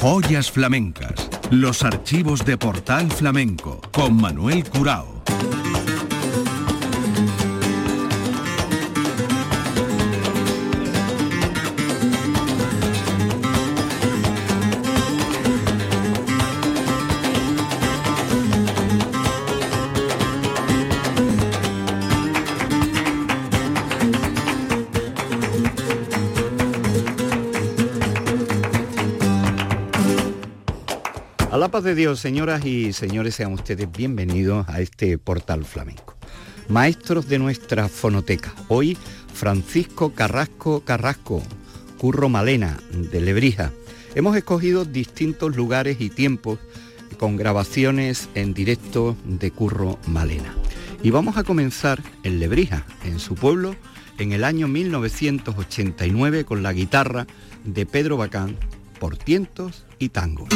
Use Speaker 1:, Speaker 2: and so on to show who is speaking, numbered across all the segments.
Speaker 1: Joyas flamencas. Los archivos de Portal Flamenco con Manuel Curao.
Speaker 2: De Dios, señoras y señores, sean ustedes bienvenidos a este portal flamenco. Maestros de nuestra fonoteca. Hoy Francisco Carrasco Carrasco, Curro Malena, de Lebrija. Hemos escogido distintos lugares y tiempos con grabaciones en directo de Curro Malena. Y vamos a comenzar en Lebrija, en su pueblo, en el año 1989 con la guitarra de Pedro Bacán por tientos y tangos.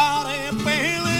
Speaker 2: Como un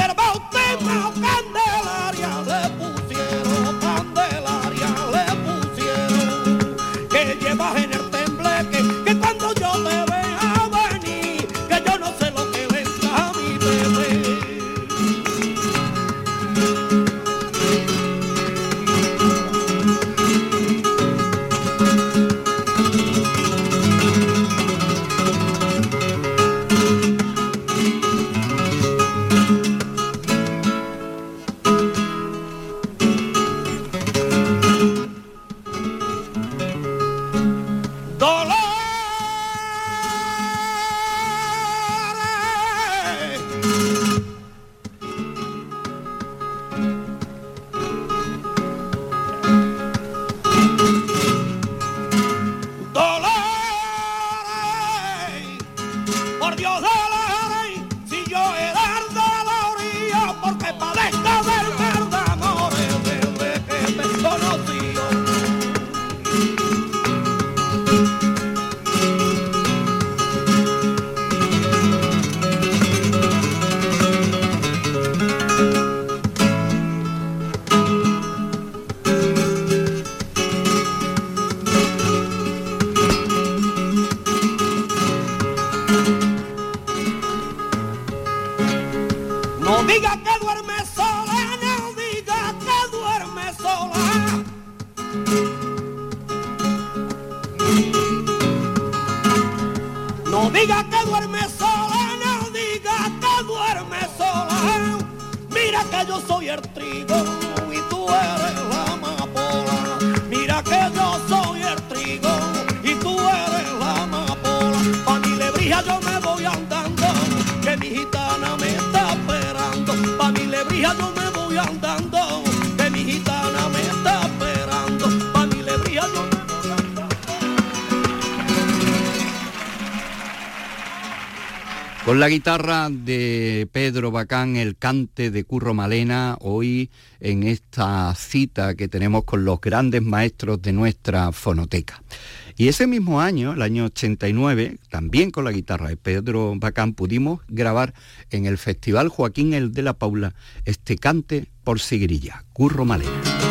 Speaker 3: soy el trigo y tú eres la amapola. Mira que yo soy el trigo y tú eres la amapola. Pa' mi lebrija yo me voy andando, que mi gitana me está esperando. Pa' mi lebrija yo me voy andando,
Speaker 2: Con la guitarra de Pedro Bacán, el cante de Curro Malena, hoy en esta cita que tenemos con los grandes maestros de nuestra fonoteca. Y ese mismo año, el año 89, también con la guitarra de Pedro Bacán, pudimos grabar en el Festival Joaquín El de la Paula este cante por Sigrilla, Curro Malena.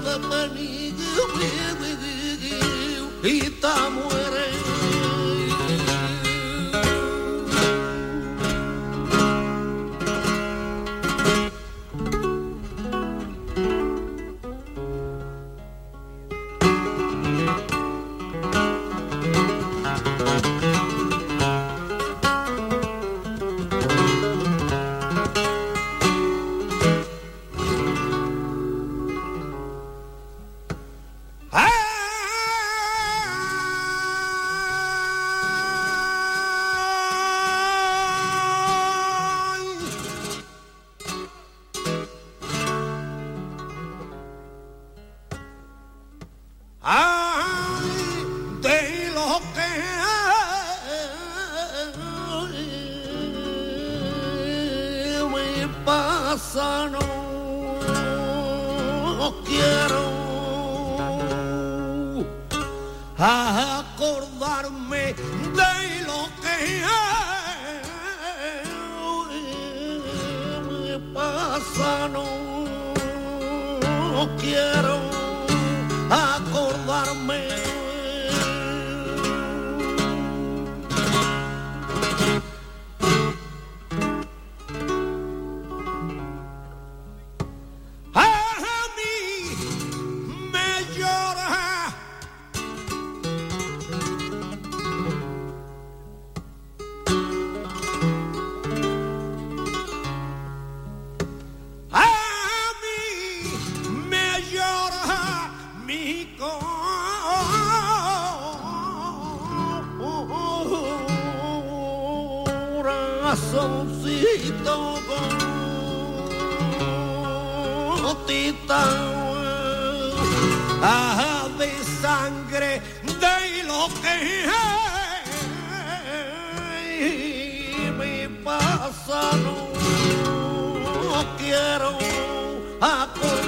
Speaker 3: da maniga, meu, e tá morto. mi corazoncito gotita ah, de sangre de lo que me pasa no,
Speaker 4: no quiero
Speaker 1: acordar.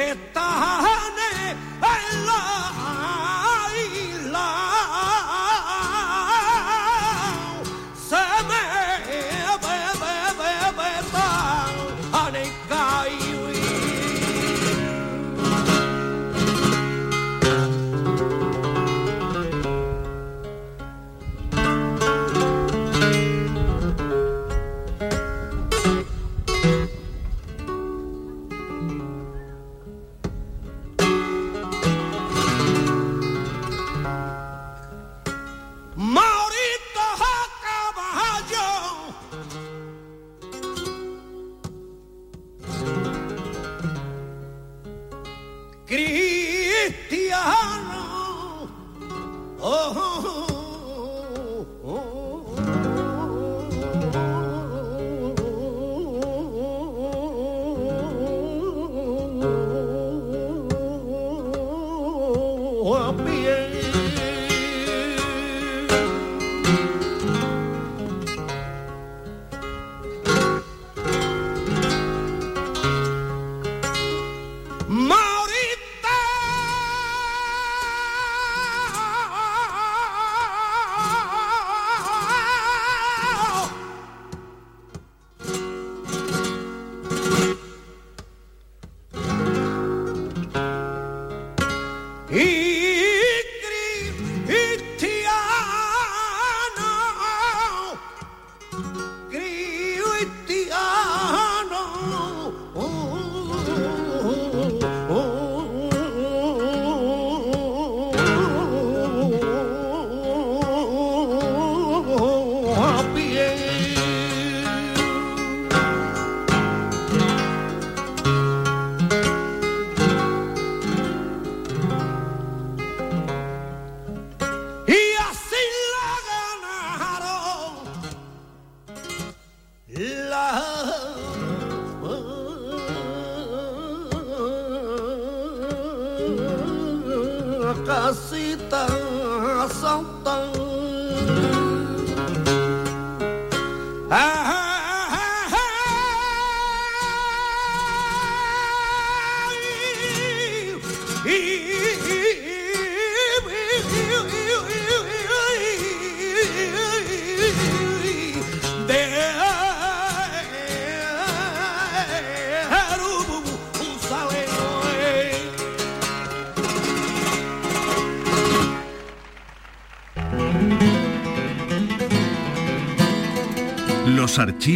Speaker 1: can't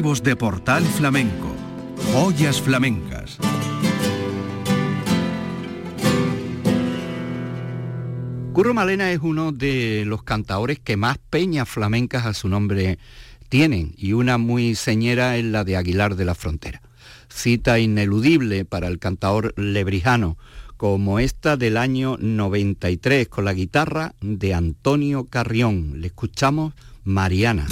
Speaker 1: De Portal Flamenco. Joyas flamencas.
Speaker 2: Curro Malena es uno de los cantaores que más peñas flamencas a su nombre tienen y una muy señera es la de Aguilar de la Frontera. Cita ineludible para el cantaor lebrijano, como esta del año 93 con la guitarra de Antonio Carrión. Le escuchamos Mariana.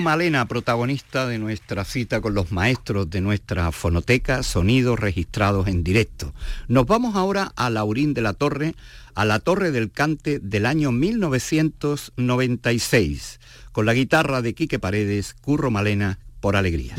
Speaker 3: Malena, protagonista de nuestra cita con los maestros de nuestra fonoteca, sonidos registrados en directo. Nos vamos ahora a Laurín de la Torre, a la Torre del Cante del año 1996, con la guitarra de Quique Paredes, Curro Malena, por alegría.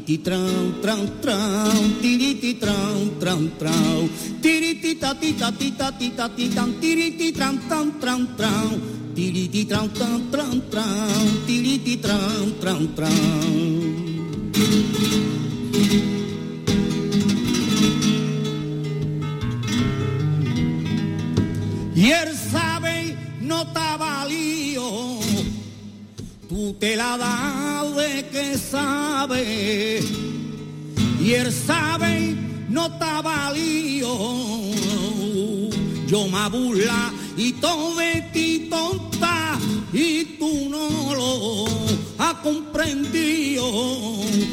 Speaker 2: tirititrão, trão, trão, tirititrão, trão, trão, tiritita,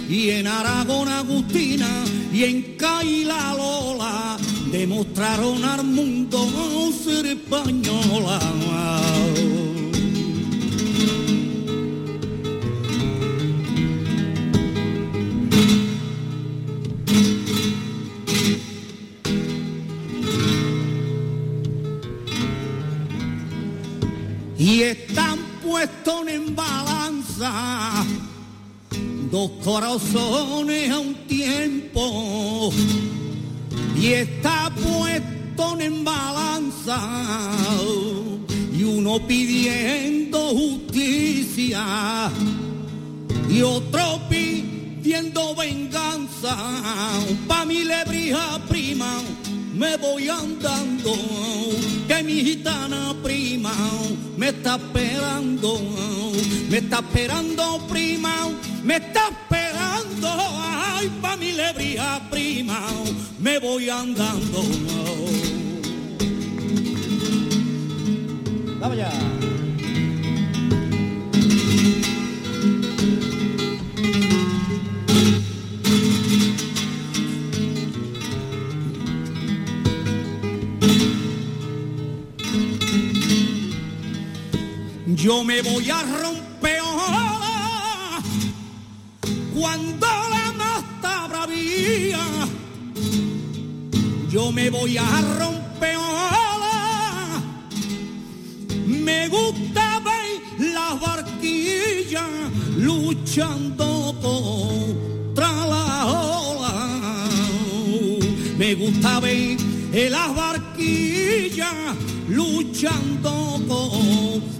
Speaker 2: y en Aragón Agustina y en Caila Lola demostraron al mundo ser española y están puestos en balanza dos corazones a un tiempo y está puesto en balanza y uno pidiendo justicia y otro pidiendo venganza pa mi lebrija prima me voy andando, que mi gitana prima me está esperando, me está esperando prima, me está esperando, ay, pa' mi lebría prima, me voy andando. Vamos ya. Yo me voy a romper cuando la mata bravía. Yo me voy a romper. Me gusta ver las barquillas luchando contra la ola. Me gusta ver las barquillas luchando contra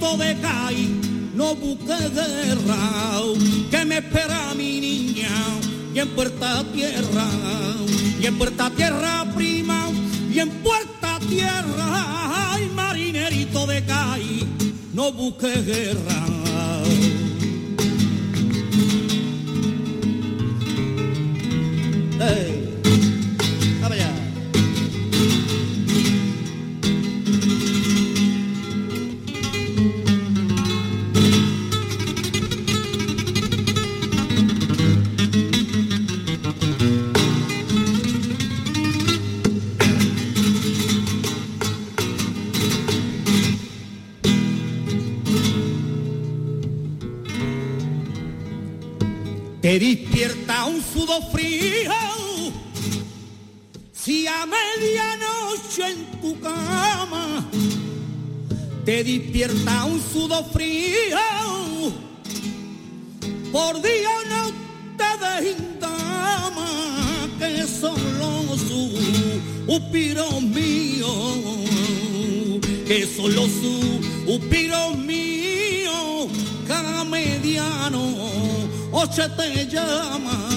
Speaker 2: De CAI, no busques guerra, que me espera mi niña y en puerta tierra, y en puerta tierra prima, y en puerta tierra, ay marinerito de CAI, no busques guerra. Te despierta un sudor frío si a medianoche en tu cama te despierta un sudor frío. Por día no te desintama que solo suspiros míos, que solo suspiros míos, cada mediano ocho te llama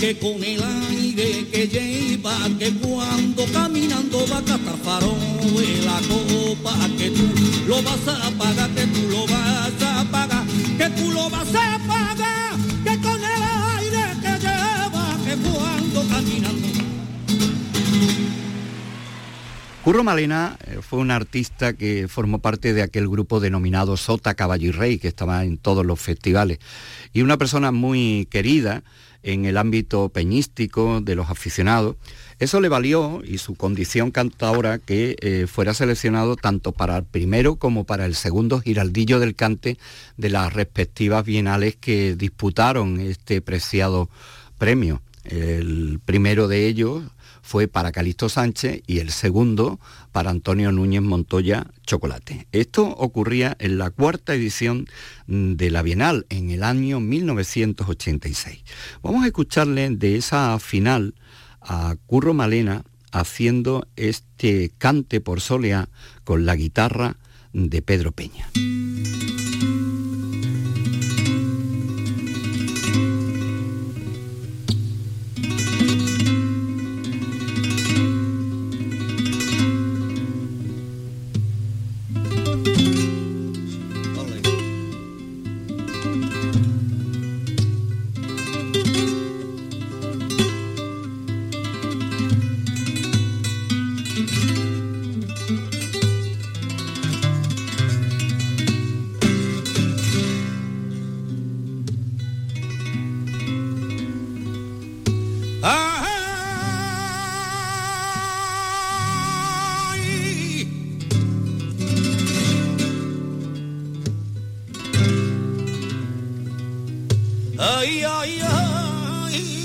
Speaker 2: que con el aire que lleva, que cuando caminando va a catar farol la copa, que tú lo vas a pagar, que tú lo vas a pagar, que tú lo vas a pagar,
Speaker 3: Curro Malena eh, fue un artista que formó parte de aquel grupo denominado Sota Caballo Rey, que estaba en todos los festivales, y una persona muy querida, en el ámbito peñístico de los aficionados. Eso le valió, y su condición cantadora, que eh, fuera seleccionado tanto para el primero como para el segundo giraldillo del cante de las respectivas bienales que disputaron este preciado premio. El primero de ellos fue para Calixto Sánchez y el segundo para Antonio Núñez Montoya Chocolate. Esto ocurría en la cuarta edición de la Bienal en el año 1986. Vamos a escucharle de esa final a Curro Malena haciendo este cante por solea con la guitarra de Pedro Peña.
Speaker 5: ay ay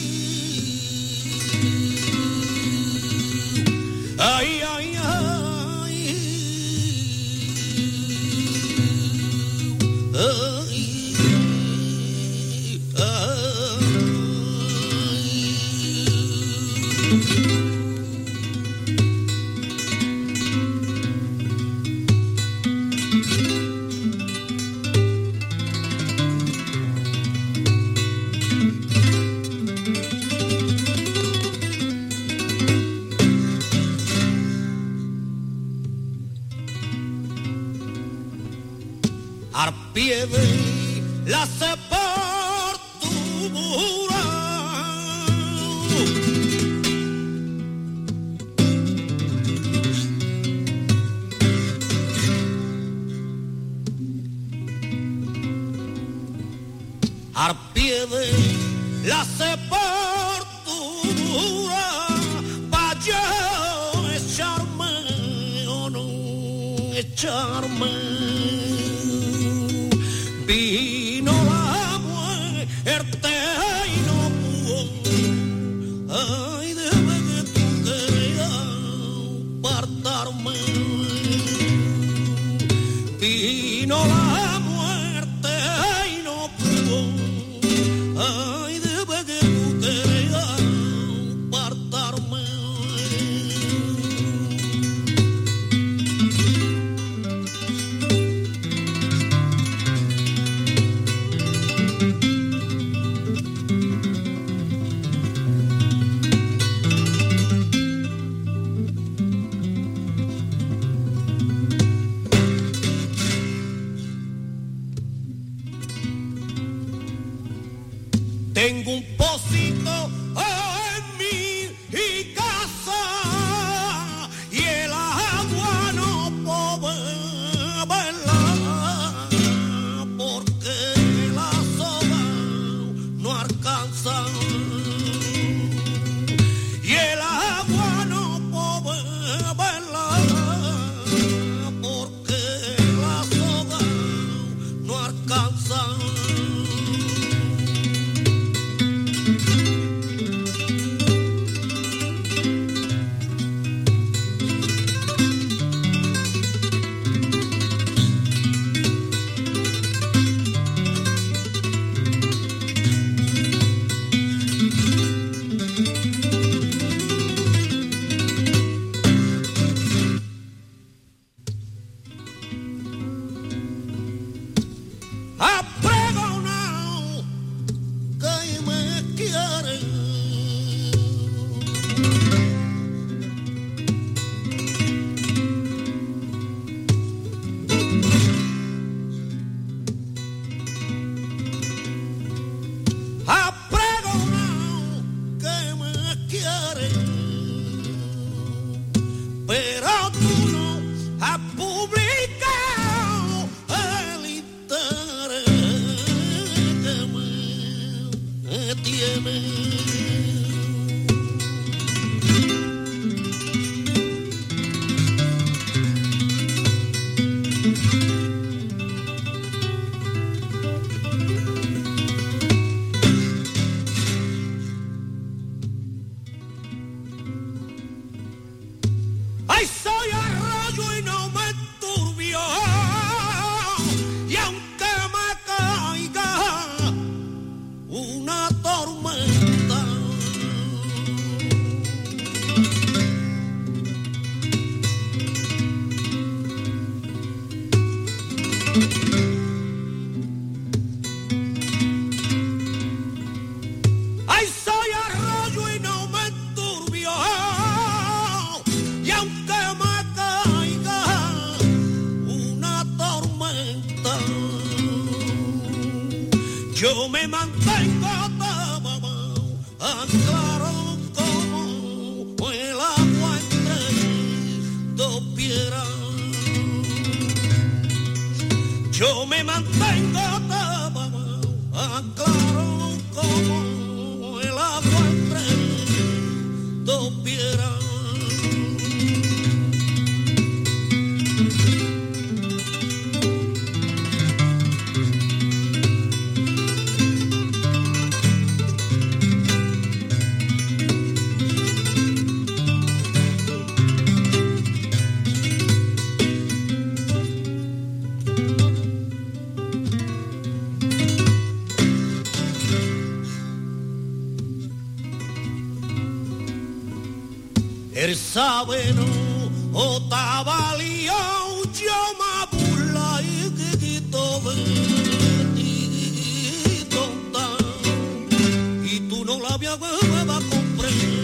Speaker 5: Él sabe no, o te avalió, yo me burla y que quito. Y tú no la había güey, güey, va a
Speaker 2: comprender.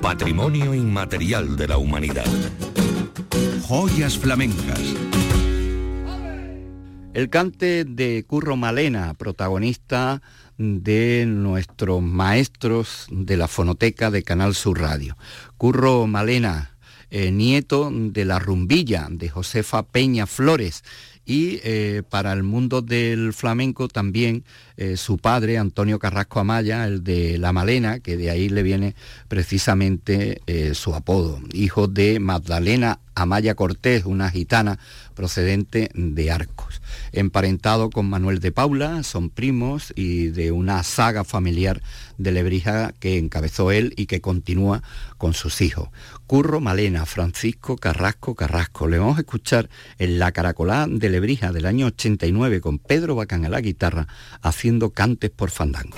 Speaker 2: patrimonio inmaterial de la humanidad.
Speaker 1: Joyas flamencas.
Speaker 3: El cante de Curro Malena, protagonista
Speaker 2: de nuestros maestros de la fonoteca de Canal Sur Radio. Curro Malena, eh, nieto de la rumbilla de Josefa Peña Flores y eh, para el mundo del flamenco también eh, su padre, Antonio Carrasco Amaya, el de La Malena, que de ahí le viene precisamente su apodo, hijo de Magdalena Amaya Cortés, una gitana procedente de Arcos. Emparentado con Manuel de Paula, son primos y de una saga familiar de Lebrija que encabezó él y que continúa con sus hijos. Curro Malena, Francisco Carrasco Carrasco. Le vamos a escuchar en La Caracolá de Lebrija del año 89 con Pedro Bacán a la guitarra haciendo cantes por fandango.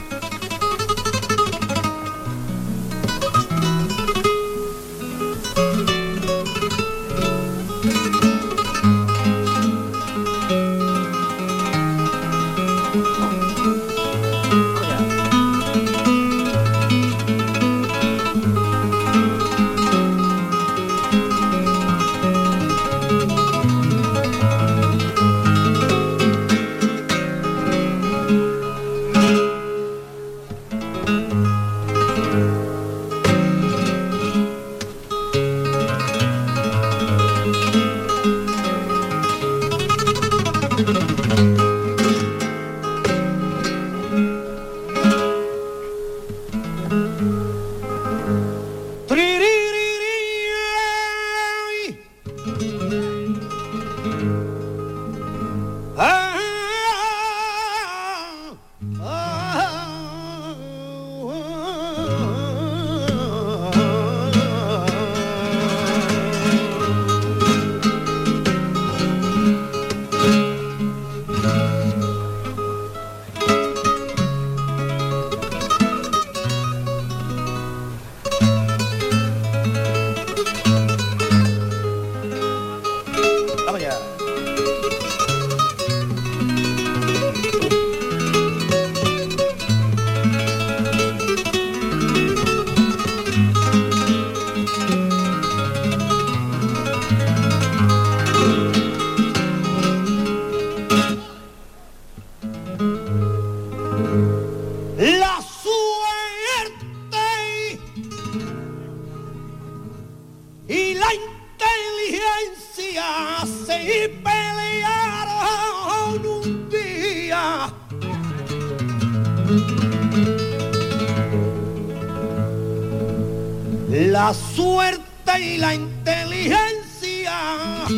Speaker 6: Y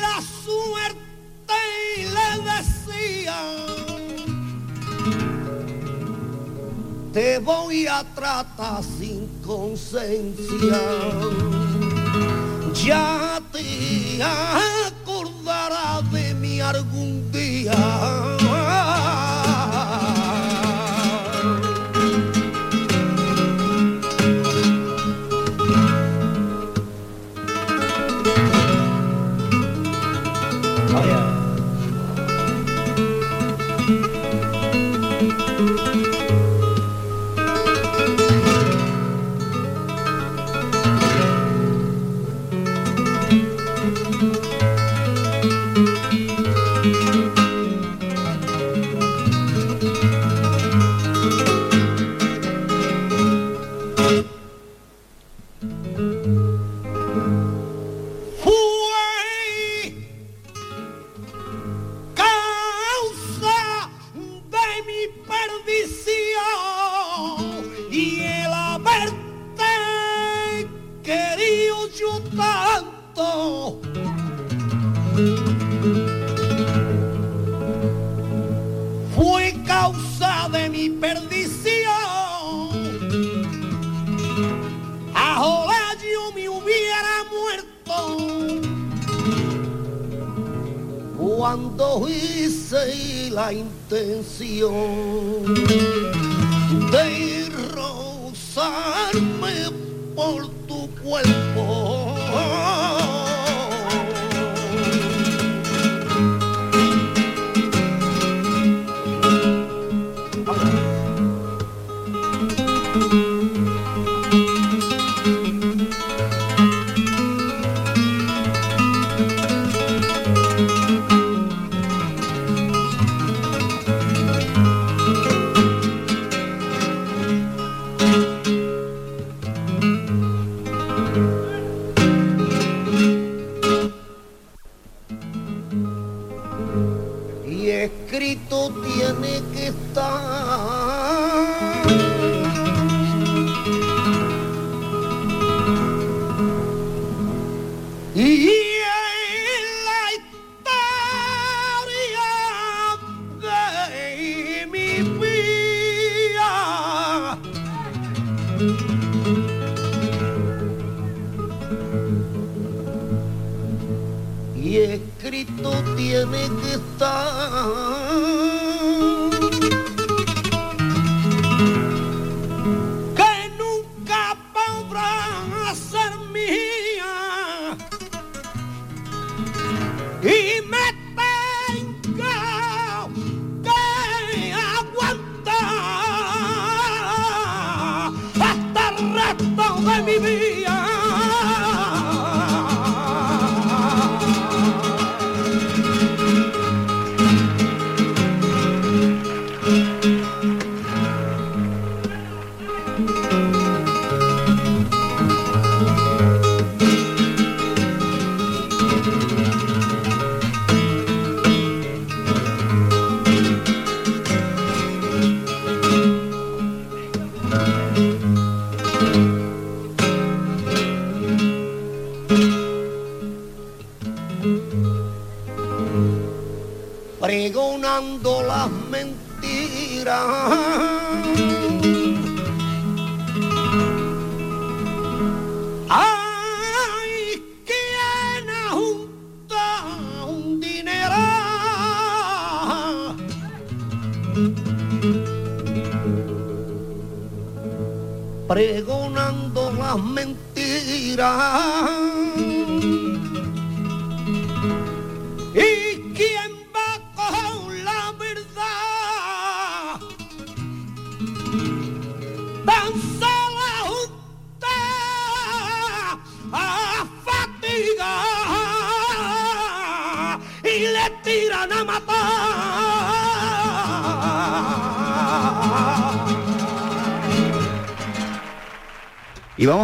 Speaker 6: la suerte le decía, te voy a tratar sin conciencia. Ya te acordarás de mí algún
Speaker 2: día.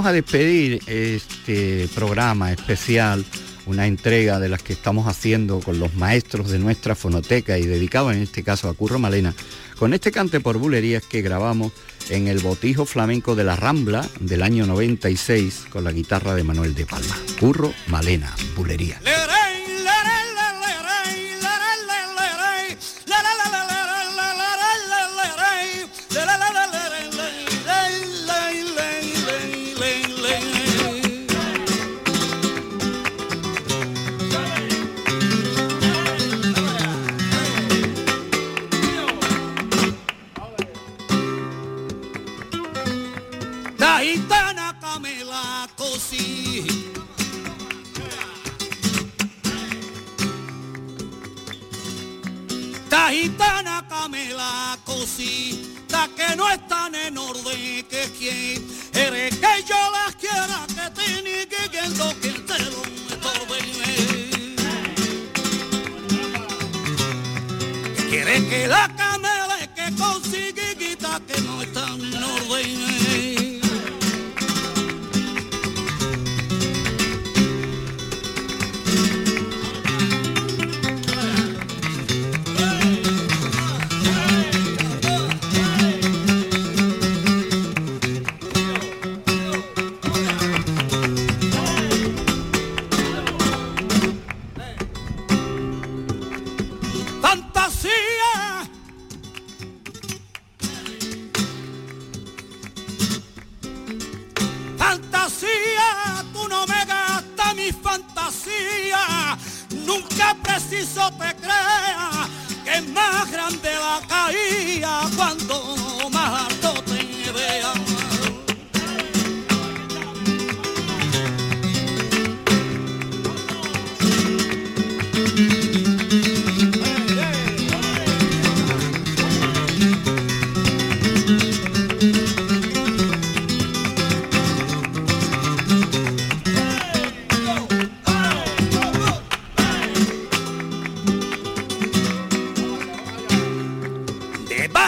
Speaker 2: vamos a despedir este programa especial, una entrega de las que estamos haciendo con los maestros de nuestra fonoteca y dedicado en este caso a Curro Malena, con este cante por bulerías que grabamos en el Botijo Flamenco de la Rambla del año 96 con la guitarra de Manuel de Palma. Curro Malena, bulería.
Speaker 6: la que no están en orden, que quien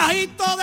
Speaker 2: carajito.